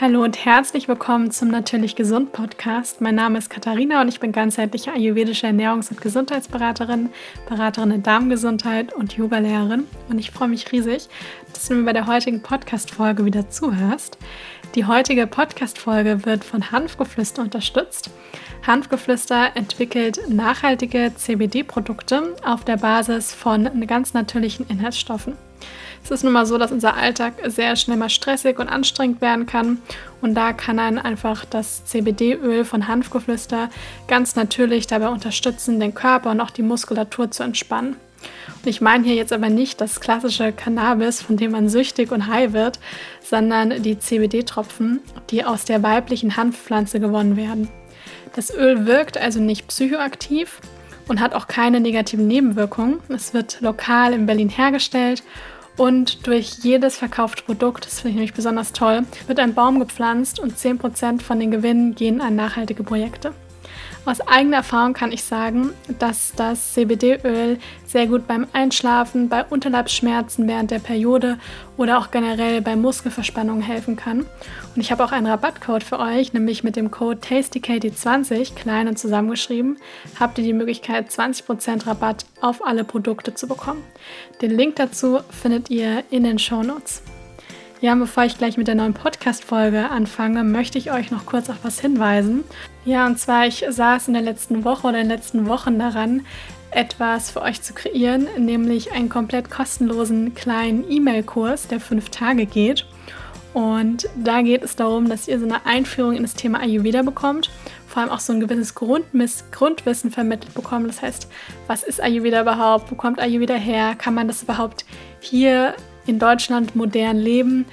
Hallo und herzlich willkommen zum Natürlich Gesund Podcast. Mein Name ist Katharina und ich bin ganzheitliche ayurvedische Ernährungs- und Gesundheitsberaterin, Beraterin in Darmgesundheit und Yogalehrerin. Und ich freue mich riesig, dass du mir bei der heutigen Podcast-Folge wieder zuhörst. Die heutige Podcast-Folge wird von Hanfgeflüster unterstützt. Hanfgeflüster entwickelt nachhaltige CBD-Produkte auf der Basis von ganz natürlichen Inhaltsstoffen. Es ist nun mal so, dass unser Alltag sehr schnell mal stressig und anstrengend werden kann. Und da kann einen einfach das CBD-Öl von Hanfgeflüster ganz natürlich dabei unterstützen, den Körper und auch die Muskulatur zu entspannen. Und ich meine hier jetzt aber nicht das klassische Cannabis, von dem man süchtig und high wird, sondern die CBD-Tropfen, die aus der weiblichen Hanfpflanze gewonnen werden. Das Öl wirkt also nicht psychoaktiv und hat auch keine negativen Nebenwirkungen. Es wird lokal in Berlin hergestellt und durch jedes verkaufte Produkt, das finde ich nämlich besonders toll, wird ein Baum gepflanzt und 10% von den Gewinnen gehen an nachhaltige Projekte. Aus eigener Erfahrung kann ich sagen, dass das CBD-Öl sehr gut beim Einschlafen, bei Unterleibsschmerzen während der Periode oder auch generell bei Muskelverspannungen helfen kann. Und ich habe auch einen Rabattcode für euch, nämlich mit dem Code TastyKatie20, klein und zusammengeschrieben, habt ihr die Möglichkeit, 20% Rabatt auf alle Produkte zu bekommen. Den Link dazu findet ihr in den Show Notes. Ja, bevor ich gleich mit der neuen Podcast-Folge anfange, möchte ich euch noch kurz auf was hinweisen. Ja, und zwar, ich saß in der letzten Woche oder in den letzten Wochen daran, etwas für euch zu kreieren, nämlich einen komplett kostenlosen kleinen E-Mail-Kurs, der fünf Tage geht. Und da geht es darum, dass ihr so eine Einführung in das Thema Ayurveda bekommt, vor allem auch so ein gewisses Grundwissen vermittelt bekommt. Das heißt, was ist Ayurveda überhaupt? Wo kommt Ayurveda her? Kann man das überhaupt hier in Deutschland modern leben.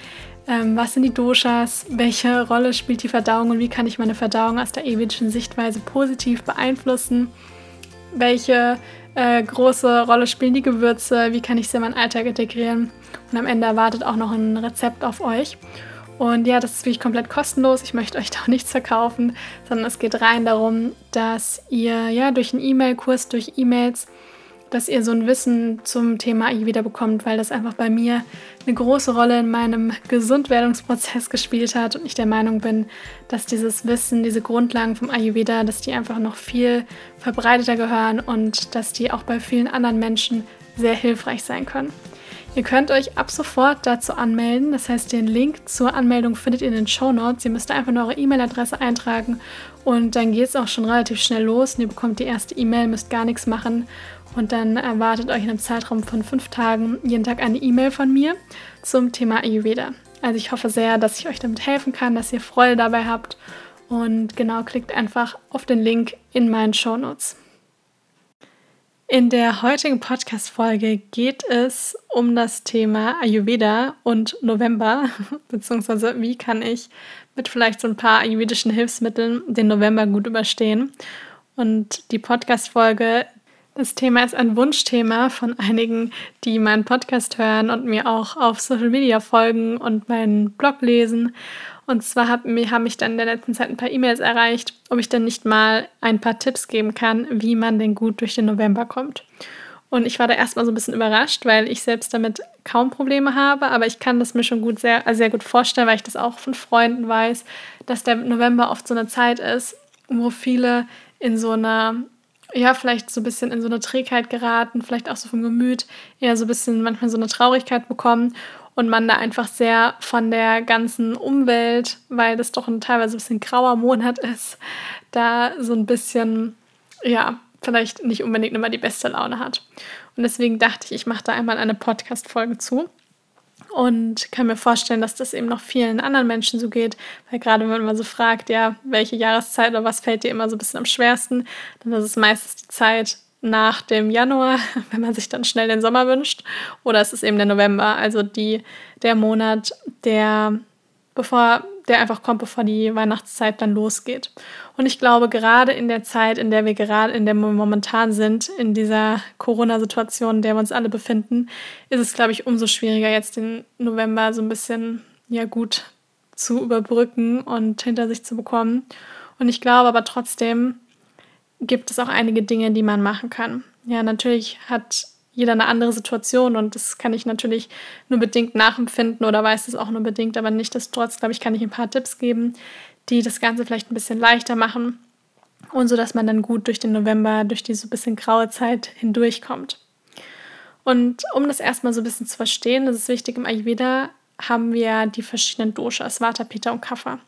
Ähm, was sind die Doshas? Welche Rolle spielt die Verdauung und wie kann ich meine Verdauung aus der ewigischen Sichtweise positiv beeinflussen? Welche äh, große Rolle spielen die Gewürze? Wie kann ich sie in meinen Alltag integrieren? Und am Ende erwartet auch noch ein Rezept auf euch. Und ja, das ist wirklich komplett kostenlos. Ich möchte euch da auch nichts verkaufen, sondern es geht rein darum, dass ihr ja durch einen E-Mail-Kurs, durch E-Mails dass ihr so ein Wissen zum Thema Ayurveda bekommt, weil das einfach bei mir eine große Rolle in meinem Gesundwerdungsprozess gespielt hat und ich der Meinung bin, dass dieses Wissen, diese Grundlagen vom Ayurveda, dass die einfach noch viel verbreiteter gehören und dass die auch bei vielen anderen Menschen sehr hilfreich sein können. Ihr könnt euch ab sofort dazu anmelden. Das heißt, den Link zur Anmeldung findet ihr in den Show Notes. Ihr müsst einfach nur eure E-Mail-Adresse eintragen und dann geht es auch schon relativ schnell los. Und ihr bekommt die erste E-Mail, müsst gar nichts machen und dann erwartet euch in einem Zeitraum von fünf Tagen jeden Tag eine E-Mail von mir zum Thema Ayurveda. Also ich hoffe sehr, dass ich euch damit helfen kann, dass ihr Freude dabei habt. Und genau, klickt einfach auf den Link in meinen Show Notes. In der heutigen Podcast-Folge geht es um das Thema Ayurveda und November, beziehungsweise wie kann ich mit vielleicht so ein paar ayurvedischen Hilfsmitteln den November gut überstehen. Und die Podcast-Folge das Thema ist ein Wunschthema von einigen, die meinen Podcast hören und mir auch auf Social Media folgen und meinen Blog lesen. Und zwar hab, haben mich dann in der letzten Zeit ein paar E-Mails erreicht, ob ich dann nicht mal ein paar Tipps geben kann, wie man denn gut durch den November kommt. Und ich war da erstmal so ein bisschen überrascht, weil ich selbst damit kaum Probleme habe, aber ich kann das mir schon gut sehr, also sehr gut vorstellen, weil ich das auch von Freunden weiß, dass der November oft so eine Zeit ist, wo viele in so einer ja, vielleicht so ein bisschen in so eine Trägheit geraten, vielleicht auch so vom Gemüt eher so ein bisschen manchmal so eine Traurigkeit bekommen und man da einfach sehr von der ganzen Umwelt, weil das doch ein teilweise ein bisschen grauer Monat ist, da so ein bisschen, ja, vielleicht nicht unbedingt immer die beste Laune hat. Und deswegen dachte ich, ich mache da einmal eine Podcast-Folge zu und kann mir vorstellen, dass das eben noch vielen anderen Menschen so geht, weil gerade wenn man so fragt, ja, welche Jahreszeit oder was fällt dir immer so ein bisschen am schwersten, dann ist es meistens die Zeit nach dem Januar, wenn man sich dann schnell den Sommer wünscht, oder es ist eben der November, also die, der Monat, der bevor der einfach kommt, bevor die Weihnachtszeit dann losgeht. Und ich glaube, gerade in der Zeit, in der wir gerade, in der wir momentan sind, in dieser Corona-Situation, in der wir uns alle befinden, ist es, glaube ich, umso schwieriger, jetzt den November so ein bisschen ja gut zu überbrücken und hinter sich zu bekommen. Und ich glaube aber trotzdem gibt es auch einige Dinge, die man machen kann. Ja, natürlich hat jeder eine andere Situation und das kann ich natürlich nur bedingt nachempfinden oder weiß es auch nur bedingt, aber nichtsdestotrotz, glaube ich, kann ich ein paar Tipps geben, die das Ganze vielleicht ein bisschen leichter machen und so, dass man dann gut durch den November, durch diese bisschen graue Zeit hindurchkommt. Und um das erstmal so ein bisschen zu verstehen, das ist wichtig im Ayurveda, haben wir die verschiedenen Doshas, Vata, Pitta und Kapha.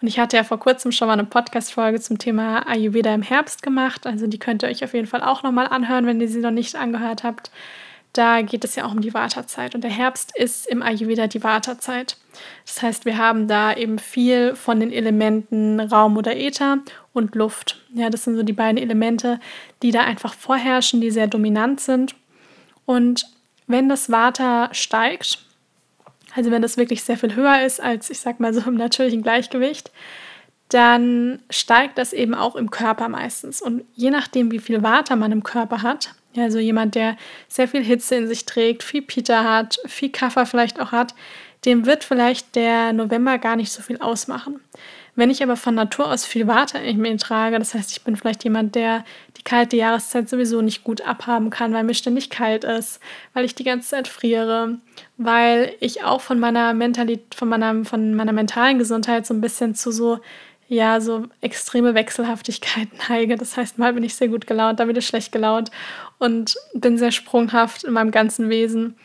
Und ich hatte ja vor kurzem schon mal eine Podcast-Folge zum Thema Ayurveda im Herbst gemacht. Also die könnt ihr euch auf jeden Fall auch nochmal anhören, wenn ihr sie noch nicht angehört habt. Da geht es ja auch um die Vata-Zeit. Und der Herbst ist im Ayurveda die Vata-Zeit. Das heißt, wir haben da eben viel von den Elementen Raum oder Äther und Luft. Ja, das sind so die beiden Elemente, die da einfach vorherrschen, die sehr dominant sind. Und wenn das Vata steigt, also wenn das wirklich sehr viel höher ist als, ich sag mal so im natürlichen Gleichgewicht, dann steigt das eben auch im Körper meistens. Und je nachdem, wie viel Water man im Körper hat, also jemand, der sehr viel Hitze in sich trägt, viel Pita hat, viel Kaffer vielleicht auch hat, dem wird vielleicht der November gar nicht so viel ausmachen. Wenn ich aber von Natur aus viel Water in mir trage, das heißt, ich bin vielleicht jemand, der die kalte Jahreszeit sowieso nicht gut abhaben kann, weil mir ständig kalt ist, weil ich die ganze Zeit friere, weil ich auch von meiner Mentalität, von meiner, von meiner mentalen Gesundheit so ein bisschen zu so ja, so extreme Wechselhaftigkeit neige. Das heißt, mal bin ich sehr gut gelaunt, dann wieder schlecht gelaunt und bin sehr sprunghaft in meinem ganzen Wesen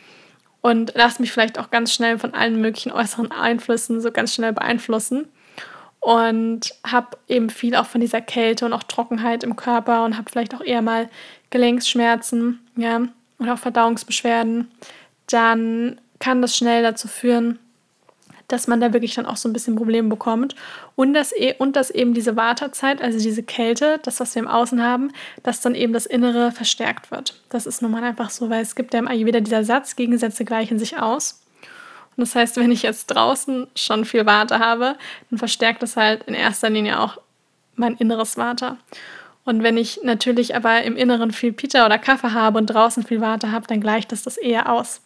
und lasse mich vielleicht auch ganz schnell von allen möglichen äußeren Einflüssen so ganz schnell beeinflussen und habe eben viel auch von dieser Kälte und auch Trockenheit im Körper und habe vielleicht auch eher mal Gelenksschmerzen, ja, oder auch Verdauungsbeschwerden, dann kann das schnell dazu führen, dass man da wirklich dann auch so ein bisschen Probleme bekommt und dass, e und dass eben diese Wartezeit, also diese Kälte, das, was wir im Außen haben, dass dann eben das Innere verstärkt wird. Das ist nun mal einfach so, weil es gibt ja im Ayurveda dieser Satz, Gegensätze gleichen sich aus. Und das heißt, wenn ich jetzt draußen schon viel Warte habe, dann verstärkt das halt in erster Linie auch mein inneres Warte. Und wenn ich natürlich aber im Inneren viel Pita oder Kaffee habe und draußen viel Warte habe, dann gleicht das das eher aus.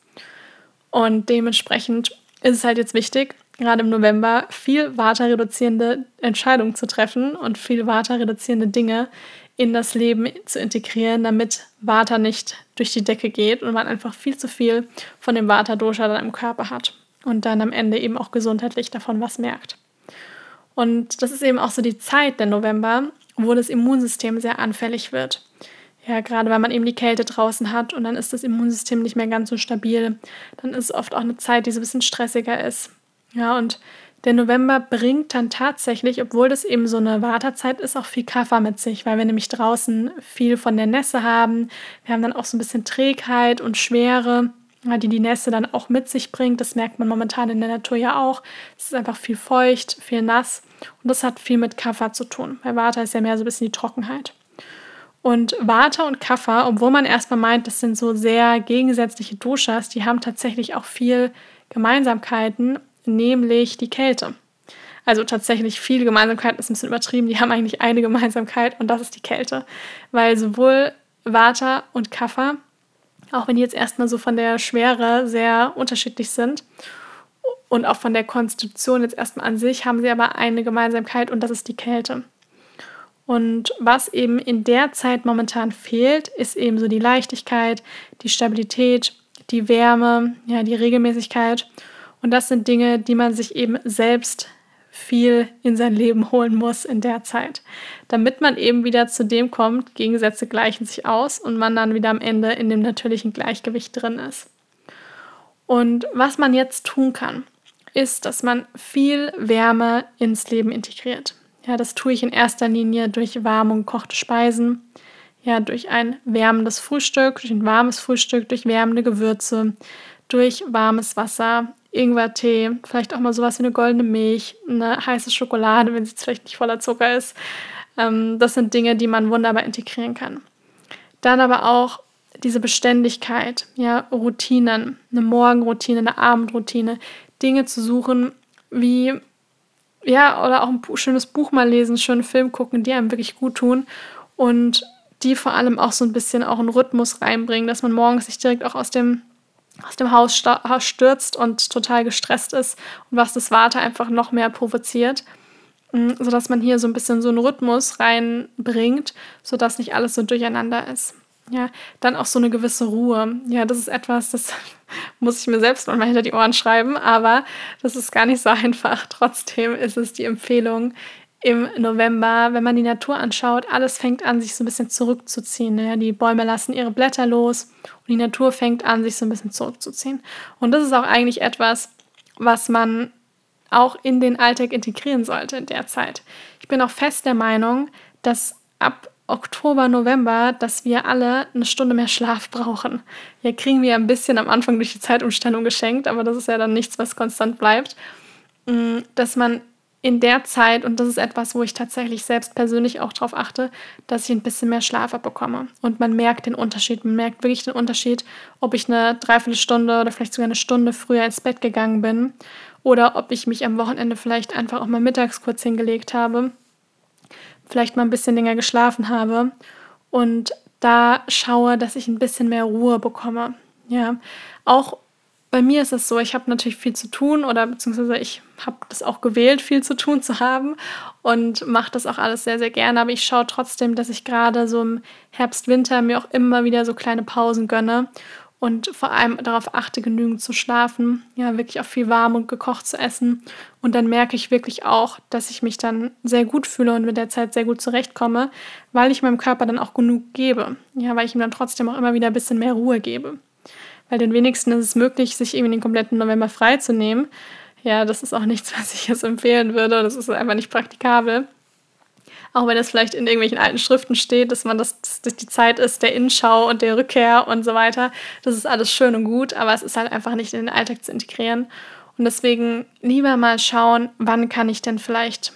Und dementsprechend ist es halt jetzt wichtig, gerade im November viel waterreduzierende Entscheidungen zu treffen und viel waterreduzierende Dinge in das Leben zu integrieren, damit Vata nicht durch die Decke geht und man einfach viel zu viel von dem Vata-Dosha dann im Körper hat und dann am Ende eben auch gesundheitlich davon was merkt. Und das ist eben auch so die Zeit, der November, wo das Immunsystem sehr anfällig wird. Ja, gerade weil man eben die Kälte draußen hat und dann ist das Immunsystem nicht mehr ganz so stabil. Dann ist es oft auch eine Zeit, die so ein bisschen stressiger ist. Ja, und der November bringt dann tatsächlich, obwohl das eben so eine Wartezeit ist, auch viel Kaffer mit sich, weil wir nämlich draußen viel von der Nässe haben. Wir haben dann auch so ein bisschen Trägheit und Schwere, die die Nässe dann auch mit sich bringt. Das merkt man momentan in der Natur ja auch. Es ist einfach viel feucht, viel nass und das hat viel mit Kaffer zu tun, weil Vata ist ja mehr so ein bisschen die Trockenheit. Und Vata und Kaffer, obwohl man erstmal meint, das sind so sehr gegensätzliche Doshas, die haben tatsächlich auch viel Gemeinsamkeiten nämlich die Kälte. Also tatsächlich viele Gemeinsamkeiten ist ein bisschen übertrieben. Die haben eigentlich eine Gemeinsamkeit und das ist die Kälte. Weil sowohl Vata und Kapha, auch wenn die jetzt erstmal so von der Schwere sehr unterschiedlich sind und auch von der Konstitution jetzt erstmal an sich, haben sie aber eine Gemeinsamkeit und das ist die Kälte. Und was eben in der Zeit momentan fehlt, ist eben so die Leichtigkeit, die Stabilität, die Wärme, ja, die Regelmäßigkeit und das sind Dinge, die man sich eben selbst viel in sein Leben holen muss in der Zeit, damit man eben wieder zu dem kommt, Gegensätze gleichen sich aus und man dann wieder am Ende in dem natürlichen Gleichgewicht drin ist. Und was man jetzt tun kann, ist, dass man viel Wärme ins Leben integriert. Ja, das tue ich in erster Linie durch warme und gekochte Speisen, ja, durch ein wärmendes Frühstück, durch ein warmes Frühstück, durch wärmende Gewürze, durch warmes Wasser, Ingwertee, vielleicht auch mal sowas wie eine goldene Milch, eine heiße Schokolade, wenn sie jetzt vielleicht nicht voller Zucker ist. Ähm, das sind Dinge, die man wunderbar integrieren kann. Dann aber auch diese Beständigkeit, ja, Routinen, eine Morgenroutine, eine Abendroutine, Dinge zu suchen, wie, ja, oder auch ein schönes Buch mal lesen, schönen Film gucken, die einem wirklich gut tun und die vor allem auch so ein bisschen auch einen Rhythmus reinbringen, dass man morgens sich direkt auch aus dem aus dem Haus stürzt und total gestresst ist und was das Warte einfach noch mehr provoziert, mm, sodass man hier so ein bisschen so einen Rhythmus reinbringt, sodass nicht alles so durcheinander ist. Ja, dann auch so eine gewisse Ruhe. Ja, das ist etwas, das muss ich mir selbst mal hinter die Ohren schreiben, aber das ist gar nicht so einfach. Trotzdem ist es die Empfehlung im November, wenn man die Natur anschaut, alles fängt an, sich so ein bisschen zurückzuziehen. Ja, die Bäume lassen ihre Blätter los und die Natur fängt an, sich so ein bisschen zurückzuziehen. Und das ist auch eigentlich etwas, was man auch in den Alltag integrieren sollte in der Zeit. Ich bin auch fest der Meinung, dass ab Oktober, November, dass wir alle eine Stunde mehr Schlaf brauchen. Ja, kriegen wir ein bisschen am Anfang durch die Zeitumstellung geschenkt, aber das ist ja dann nichts, was konstant bleibt. Mm, dass man in der Zeit, und das ist etwas, wo ich tatsächlich selbst persönlich auch darauf achte, dass ich ein bisschen mehr Schlaf abbekomme. Und man merkt den Unterschied. Man merkt wirklich den Unterschied, ob ich eine Dreiviertelstunde oder vielleicht sogar eine Stunde früher ins Bett gegangen bin oder ob ich mich am Wochenende vielleicht einfach auch mal mittags kurz hingelegt habe vielleicht mal ein bisschen länger geschlafen habe und da schaue, dass ich ein bisschen mehr Ruhe bekomme. Ja, auch bei mir ist es so, ich habe natürlich viel zu tun oder beziehungsweise ich habe das auch gewählt, viel zu tun zu haben und mache das auch alles sehr, sehr gerne. Aber ich schaue trotzdem, dass ich gerade so im Herbst, Winter mir auch immer wieder so kleine Pausen gönne und vor allem darauf achte, genügend zu schlafen, ja, wirklich auch viel warm und gekocht zu essen. Und dann merke ich wirklich auch, dass ich mich dann sehr gut fühle und mit der Zeit sehr gut zurechtkomme, weil ich meinem Körper dann auch genug gebe. Ja, weil ich ihm dann trotzdem auch immer wieder ein bisschen mehr Ruhe gebe. Weil den wenigsten ist es möglich, sich irgendwie den kompletten November freizunehmen. Ja, das ist auch nichts, was ich jetzt empfehlen würde. Das ist einfach nicht praktikabel auch wenn es vielleicht in irgendwelchen alten Schriften steht, dass man das, dass die Zeit ist der Inschau und der Rückkehr und so weiter. Das ist alles schön und gut, aber es ist halt einfach nicht in den Alltag zu integrieren. Und deswegen lieber mal schauen, wann kann ich denn vielleicht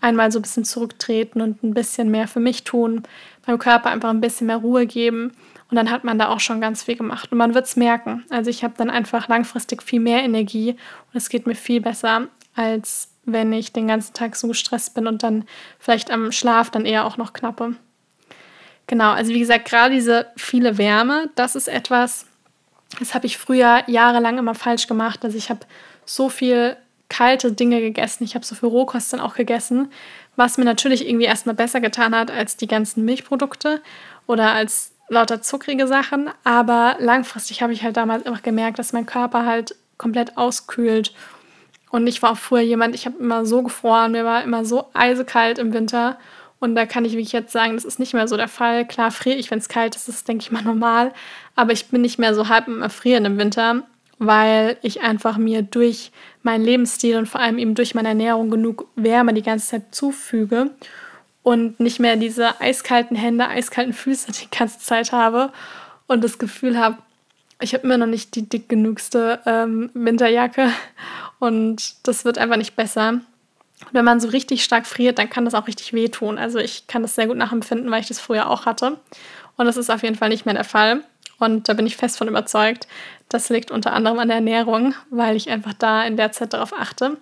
einmal so ein bisschen zurücktreten und ein bisschen mehr für mich tun, meinem Körper einfach ein bisschen mehr Ruhe geben. Und dann hat man da auch schon ganz viel gemacht. Und man wird es merken. Also ich habe dann einfach langfristig viel mehr Energie und es geht mir viel besser, als wenn ich den ganzen Tag so gestresst bin und dann vielleicht am Schlaf dann eher auch noch knappe. Genau, also wie gesagt, gerade diese viele Wärme, das ist etwas, das habe ich früher jahrelang immer falsch gemacht. Also ich habe so viel kalte Dinge gegessen, ich habe so viel Rohkost dann auch gegessen, was mir natürlich irgendwie erstmal besser getan hat als die ganzen Milchprodukte oder als lauter zuckrige Sachen. Aber langfristig habe ich halt damals immer gemerkt, dass mein Körper halt komplett auskühlt und ich war auch früher jemand, ich habe immer so gefroren, mir war immer so eisekalt im Winter. Und da kann ich wirklich jetzt sagen, das ist nicht mehr so der Fall. Klar friere ich, wenn es kalt ist, das ist, denke ich mal, normal. Aber ich bin nicht mehr so halb im Erfrieren im Winter, weil ich einfach mir durch meinen Lebensstil und vor allem eben durch meine Ernährung genug Wärme die ganze Zeit zufüge und nicht mehr diese eiskalten Hände, eiskalten Füße die ganze Zeit habe und das Gefühl habe, ich habe immer noch nicht die dick genugste ähm, Winterjacke und das wird einfach nicht besser. Wenn man so richtig stark friert, dann kann das auch richtig wehtun. Also ich kann das sehr gut nachempfinden, weil ich das früher auch hatte. Und das ist auf jeden Fall nicht mehr der Fall. Und da bin ich fest von überzeugt. Das liegt unter anderem an der Ernährung, weil ich einfach da in der Zeit darauf achte,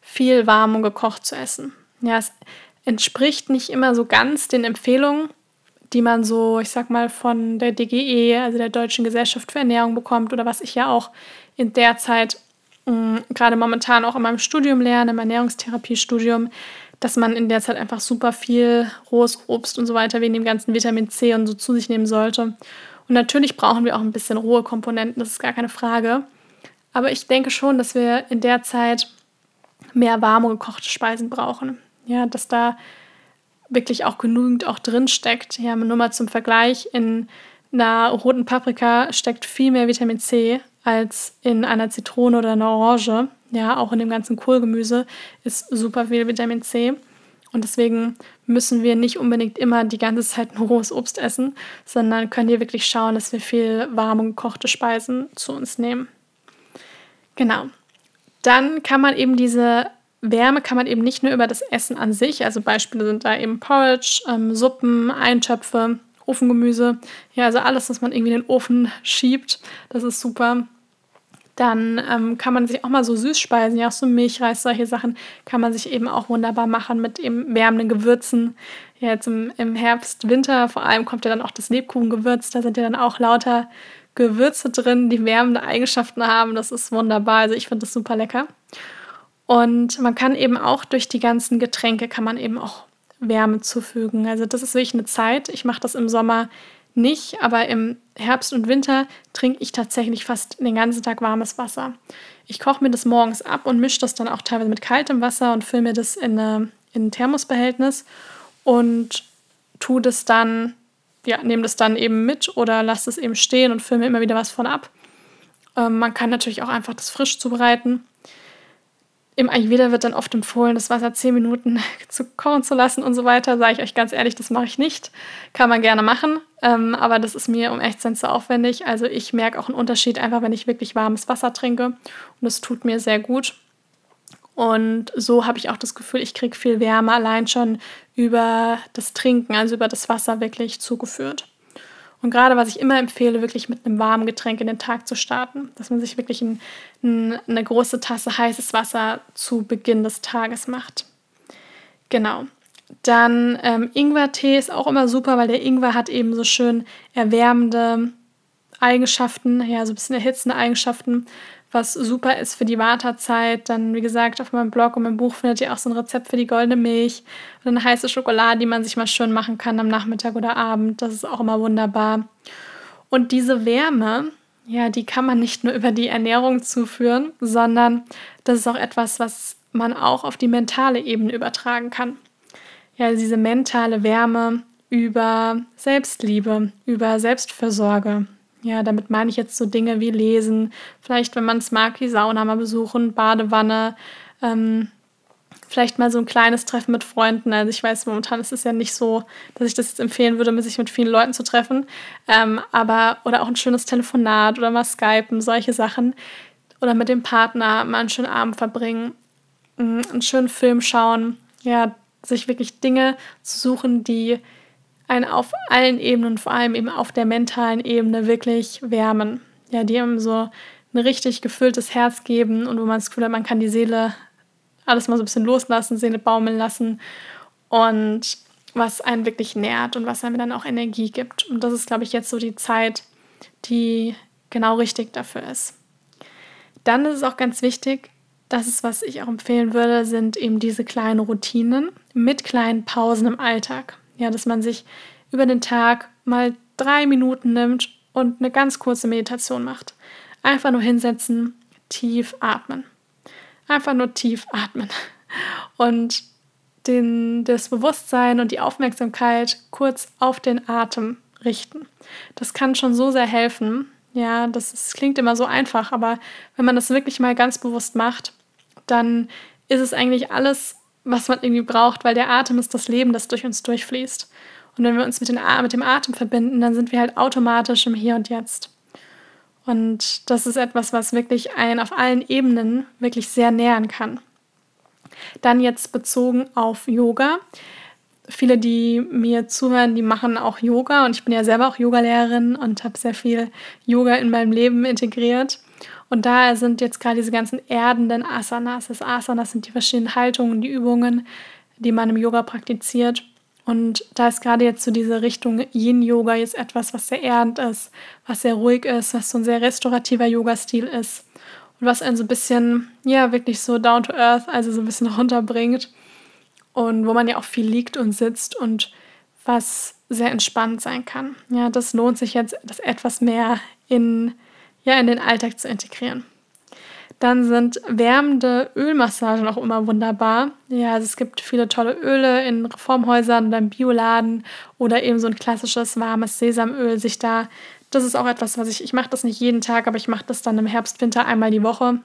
viel warm und gekocht zu essen. Ja, es entspricht nicht immer so ganz den Empfehlungen, die man so, ich sag mal, von der DGE, also der Deutschen Gesellschaft für Ernährung bekommt oder was ich ja auch in der Zeit gerade momentan auch in meinem Studium lerne, im Ernährungstherapiestudium, dass man in der Zeit einfach super viel rohes Obst und so weiter wegen dem ganzen Vitamin C und so zu sich nehmen sollte. Und natürlich brauchen wir auch ein bisschen rohe Komponenten, das ist gar keine Frage. Aber ich denke schon, dass wir in der Zeit mehr warme gekochte Speisen brauchen. Ja, dass da wirklich auch genügend auch drin steckt. Ja, nur mal zum Vergleich, in einer roten Paprika steckt viel mehr Vitamin C als in einer Zitrone oder einer Orange. Ja, auch in dem ganzen Kohlgemüse ist super viel Vitamin C. Und deswegen müssen wir nicht unbedingt immer die ganze Zeit nur rohes Obst essen, sondern können hier wirklich schauen, dass wir viel warme gekochte Speisen zu uns nehmen. Genau. Dann kann man eben diese Wärme kann man eben nicht nur über das Essen an sich, also Beispiele sind da eben Porridge, ähm, Suppen, Eintöpfe, Ofengemüse, ja, also alles, was man irgendwie in den Ofen schiebt, das ist super. Dann ähm, kann man sich auch mal so Süßspeisen, ja, auch so Milchreis, solche Sachen, kann man sich eben auch wunderbar machen mit eben wärmenden Gewürzen. Ja, jetzt im, im Herbst, Winter vor allem kommt ja dann auch das Lebkuchengewürz, da sind ja dann auch lauter Gewürze drin, die wärmende Eigenschaften haben. Das ist wunderbar. Also ich finde das super lecker. Und man kann eben auch durch die ganzen Getränke kann man eben auch Wärme zufügen. Also das ist wirklich eine Zeit. Ich mache das im Sommer nicht, aber im Herbst und Winter trinke ich tatsächlich fast den ganzen Tag warmes Wasser. Ich koche mir das morgens ab und mische das dann auch teilweise mit kaltem Wasser und fülle mir das in, eine, in ein Thermosbehältnis und tue das dann, ja, nehme das dann eben mit oder lasse es eben stehen und fülle mir immer wieder was von ab. Ähm, man kann natürlich auch einfach das frisch zubereiten. Im Ayurveda wird dann oft empfohlen, das Wasser 10 Minuten zu kochen zu lassen und so weiter. Sage ich euch ganz ehrlich, das mache ich nicht. Kann man gerne machen, ähm, aber das ist mir um echt zu aufwendig. Also ich merke auch einen Unterschied einfach, wenn ich wirklich warmes Wasser trinke und das tut mir sehr gut. Und so habe ich auch das Gefühl, ich kriege viel Wärme allein schon über das Trinken, also über das Wasser wirklich zugeführt. Und gerade was ich immer empfehle, wirklich mit einem warmen Getränk in den Tag zu starten, dass man sich wirklich ein, ein, eine große Tasse heißes Wasser zu Beginn des Tages macht. Genau. Dann ähm, Ingwertee ist auch immer super, weil der Ingwer hat eben so schön erwärmende Eigenschaften, ja, so ein bisschen erhitzende Eigenschaften, was super ist für die Wartezeit. Dann, wie gesagt, auf meinem Blog und meinem Buch findet ihr auch so ein Rezept für die goldene Milch und eine heiße Schokolade, die man sich mal schön machen kann am Nachmittag oder Abend. Das ist auch immer wunderbar. Und diese Wärme, ja, die kann man nicht nur über die Ernährung zuführen, sondern das ist auch etwas, was man auch auf die mentale Ebene übertragen kann. Ja, diese mentale Wärme über Selbstliebe, über Selbstfürsorge, ja, damit meine ich jetzt so Dinge wie Lesen, vielleicht, wenn man es mag, die Sauna mal besuchen, Badewanne, ähm, vielleicht mal so ein kleines Treffen mit Freunden. Also ich weiß, momentan ist es ja nicht so, dass ich das jetzt empfehlen würde, sich mit vielen Leuten zu treffen. Ähm, aber, oder auch ein schönes Telefonat oder mal Skypen, solche Sachen. Oder mit dem Partner mal einen schönen Abend verbringen, mm, einen schönen Film schauen. Ja, sich wirklich Dinge zu suchen, die einen auf allen Ebenen, vor allem eben auf der mentalen Ebene, wirklich wärmen. Ja, die einem so ein richtig gefülltes Herz geben und wo man das Gefühl hat, man kann die Seele alles mal so ein bisschen loslassen, Seele baumeln lassen und was einen wirklich nährt und was einem dann auch Energie gibt. Und das ist, glaube ich, jetzt so die Zeit, die genau richtig dafür ist. Dann ist es auch ganz wichtig, das ist, was ich auch empfehlen würde, sind eben diese kleinen Routinen mit kleinen Pausen im Alltag. Ja, dass man sich über den Tag mal drei Minuten nimmt und eine ganz kurze Meditation macht. Einfach nur hinsetzen, tief atmen. Einfach nur tief atmen. Und den, das Bewusstsein und die Aufmerksamkeit kurz auf den Atem richten. Das kann schon so sehr helfen. Ja, das ist, klingt immer so einfach, aber wenn man das wirklich mal ganz bewusst macht, dann ist es eigentlich alles was man irgendwie braucht, weil der Atem ist das Leben, das durch uns durchfließt. Und wenn wir uns mit, den, mit dem Atem verbinden, dann sind wir halt automatisch im Hier und Jetzt. Und das ist etwas, was wirklich einen auf allen Ebenen wirklich sehr nähern kann. Dann jetzt bezogen auf Yoga. Viele, die mir zuhören, die machen auch Yoga und ich bin ja selber auch Yogalehrerin und habe sehr viel Yoga in meinem Leben integriert. Und da sind jetzt gerade diese ganzen erdenden Asanas. Das Asanas sind die verschiedenen Haltungen, die Übungen, die man im Yoga praktiziert. Und da ist gerade jetzt so diese Richtung Yin-Yoga jetzt etwas, was sehr erdend ist, was sehr ruhig ist, was so ein sehr restaurativer Yoga-Stil ist. Und was einen so ein bisschen, ja, wirklich so down to earth, also so ein bisschen runterbringt. Und wo man ja auch viel liegt und sitzt und was sehr entspannt sein kann. Ja, das lohnt sich jetzt, das etwas mehr in ja, in den Alltag zu integrieren. Dann sind wärmende Ölmassagen auch immer wunderbar. Ja, also es gibt viele tolle Öle in Reformhäusern oder im Bioladen oder eben so ein klassisches warmes Sesamöl sich da. Das ist auch etwas, was ich, ich mache das nicht jeden Tag, aber ich mache das dann im Herbst, Winter einmal die Woche,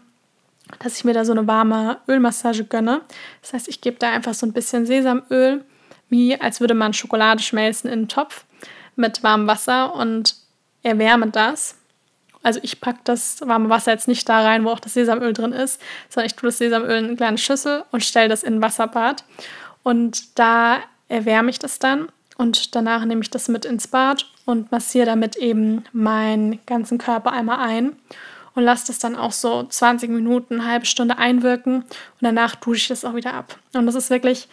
dass ich mir da so eine warme Ölmassage gönne. Das heißt, ich gebe da einfach so ein bisschen Sesamöl, wie als würde man Schokolade schmelzen in einen Topf mit warmem Wasser und erwärme das also ich packe das warme Wasser jetzt nicht da rein, wo auch das Sesamöl drin ist, sondern ich tue das Sesamöl in eine kleine Schüssel und stelle das in ein Wasserbad. Und da erwärme ich das dann und danach nehme ich das mit ins Bad und massiere damit eben meinen ganzen Körper einmal ein und lasse das dann auch so 20 Minuten, eine halbe Stunde einwirken und danach dusche ich das auch wieder ab. Und das ist wirklich,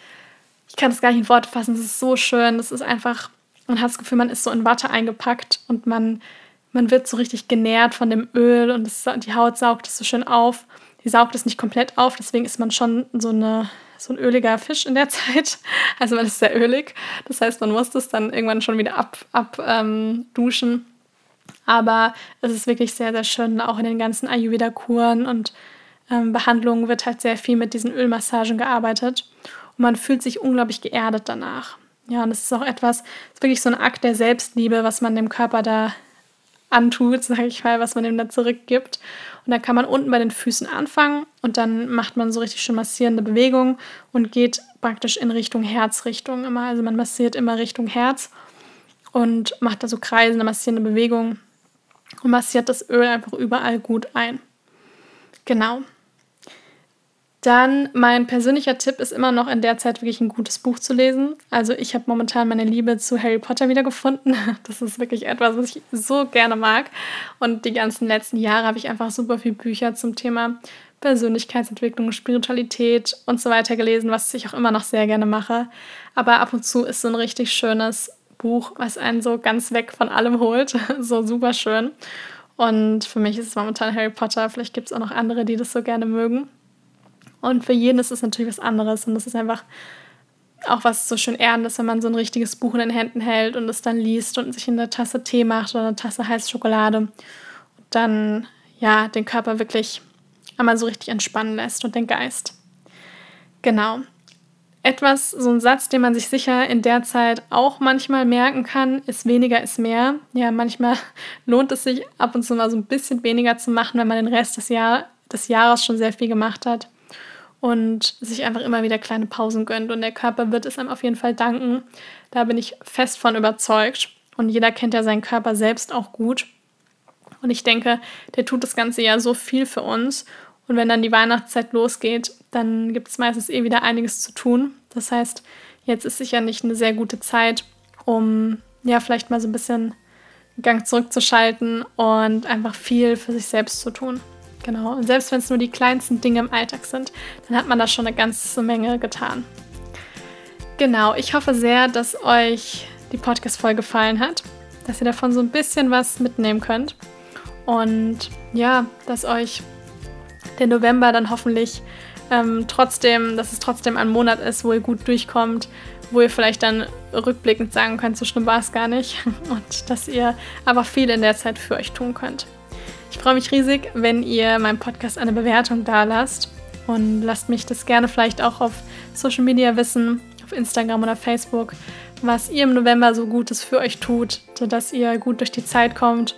ich kann das gar nicht in Worte fassen, das ist so schön, das ist einfach, man hat das Gefühl, man ist so in Watte eingepackt und man man wird so richtig genährt von dem Öl und es, die Haut saugt es so schön auf. Die saugt es nicht komplett auf, deswegen ist man schon so eine, so ein öliger Fisch in der Zeit. Also man ist sehr ölig. Das heißt, man muss das dann irgendwann schon wieder abduschen. Ab, ähm, Aber es ist wirklich sehr, sehr schön, auch in den ganzen Ayurveda-Kuren und ähm, Behandlungen wird halt sehr viel mit diesen Ölmassagen gearbeitet. Und man fühlt sich unglaublich geerdet danach. Ja, und das ist auch etwas, ist wirklich so ein Akt der Selbstliebe, was man dem Körper da antut, sage ich mal, was man ihm da zurückgibt. Und da kann man unten bei den Füßen anfangen und dann macht man so richtig schön massierende Bewegungen und geht praktisch in Richtung Herzrichtung immer. Also man massiert immer Richtung Herz und macht da so kreisende, massierende Bewegungen und massiert das Öl einfach überall gut ein. Genau. Dann mein persönlicher Tipp ist immer noch in der Zeit wirklich ein gutes Buch zu lesen. Also ich habe momentan meine Liebe zu Harry Potter wieder gefunden. Das ist wirklich etwas, was ich so gerne mag. Und die ganzen letzten Jahre habe ich einfach super viele Bücher zum Thema Persönlichkeitsentwicklung, Spiritualität und so weiter gelesen, was ich auch immer noch sehr gerne mache. Aber ab und zu ist so ein richtig schönes Buch, was einen so ganz weg von allem holt. so super schön. Und für mich ist es momentan Harry Potter. Vielleicht gibt es auch noch andere, die das so gerne mögen. Und für jeden ist es natürlich was anderes. Und das ist einfach auch was so schön Ehrendes, wenn man so ein richtiges Buch in den Händen hält und es dann liest und sich in eine Tasse Tee macht oder eine Tasse heiße Schokolade. Und dann, ja, den Körper wirklich einmal so richtig entspannen lässt und den Geist. Genau. Etwas, so ein Satz, den man sich sicher in der Zeit auch manchmal merken kann, ist weniger ist mehr. Ja, manchmal lohnt es sich ab und zu mal so ein bisschen weniger zu machen, wenn man den Rest des, Jahr, des Jahres schon sehr viel gemacht hat und sich einfach immer wieder kleine Pausen gönnt. Und der Körper wird es einem auf jeden Fall danken. Da bin ich fest von überzeugt. Und jeder kennt ja seinen Körper selbst auch gut. Und ich denke, der tut das ganze Jahr so viel für uns. Und wenn dann die Weihnachtszeit losgeht, dann gibt es meistens eh wieder einiges zu tun. Das heißt, jetzt ist sicher nicht eine sehr gute Zeit, um ja vielleicht mal so ein bisschen Gang zurückzuschalten und einfach viel für sich selbst zu tun. Genau, und selbst wenn es nur die kleinsten Dinge im Alltag sind, dann hat man da schon eine ganze Menge getan. Genau, ich hoffe sehr, dass euch die Podcast-Folge gefallen hat, dass ihr davon so ein bisschen was mitnehmen könnt und ja, dass euch der November dann hoffentlich ähm, trotzdem, dass es trotzdem ein Monat ist, wo ihr gut durchkommt, wo ihr vielleicht dann rückblickend sagen könnt, so schlimm war es gar nicht und dass ihr aber viel in der Zeit für euch tun könnt. Ich freue mich riesig, wenn ihr meinem Podcast eine Bewertung da lasst und lasst mich das gerne vielleicht auch auf Social Media wissen, auf Instagram oder Facebook, was ihr im November so Gutes für euch tut, sodass ihr gut durch die Zeit kommt.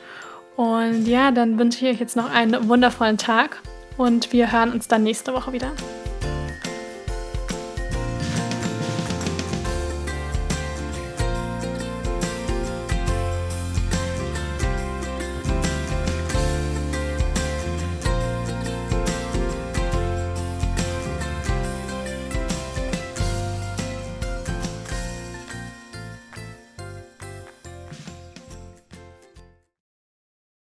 Und ja, dann wünsche ich euch jetzt noch einen wundervollen Tag und wir hören uns dann nächste Woche wieder.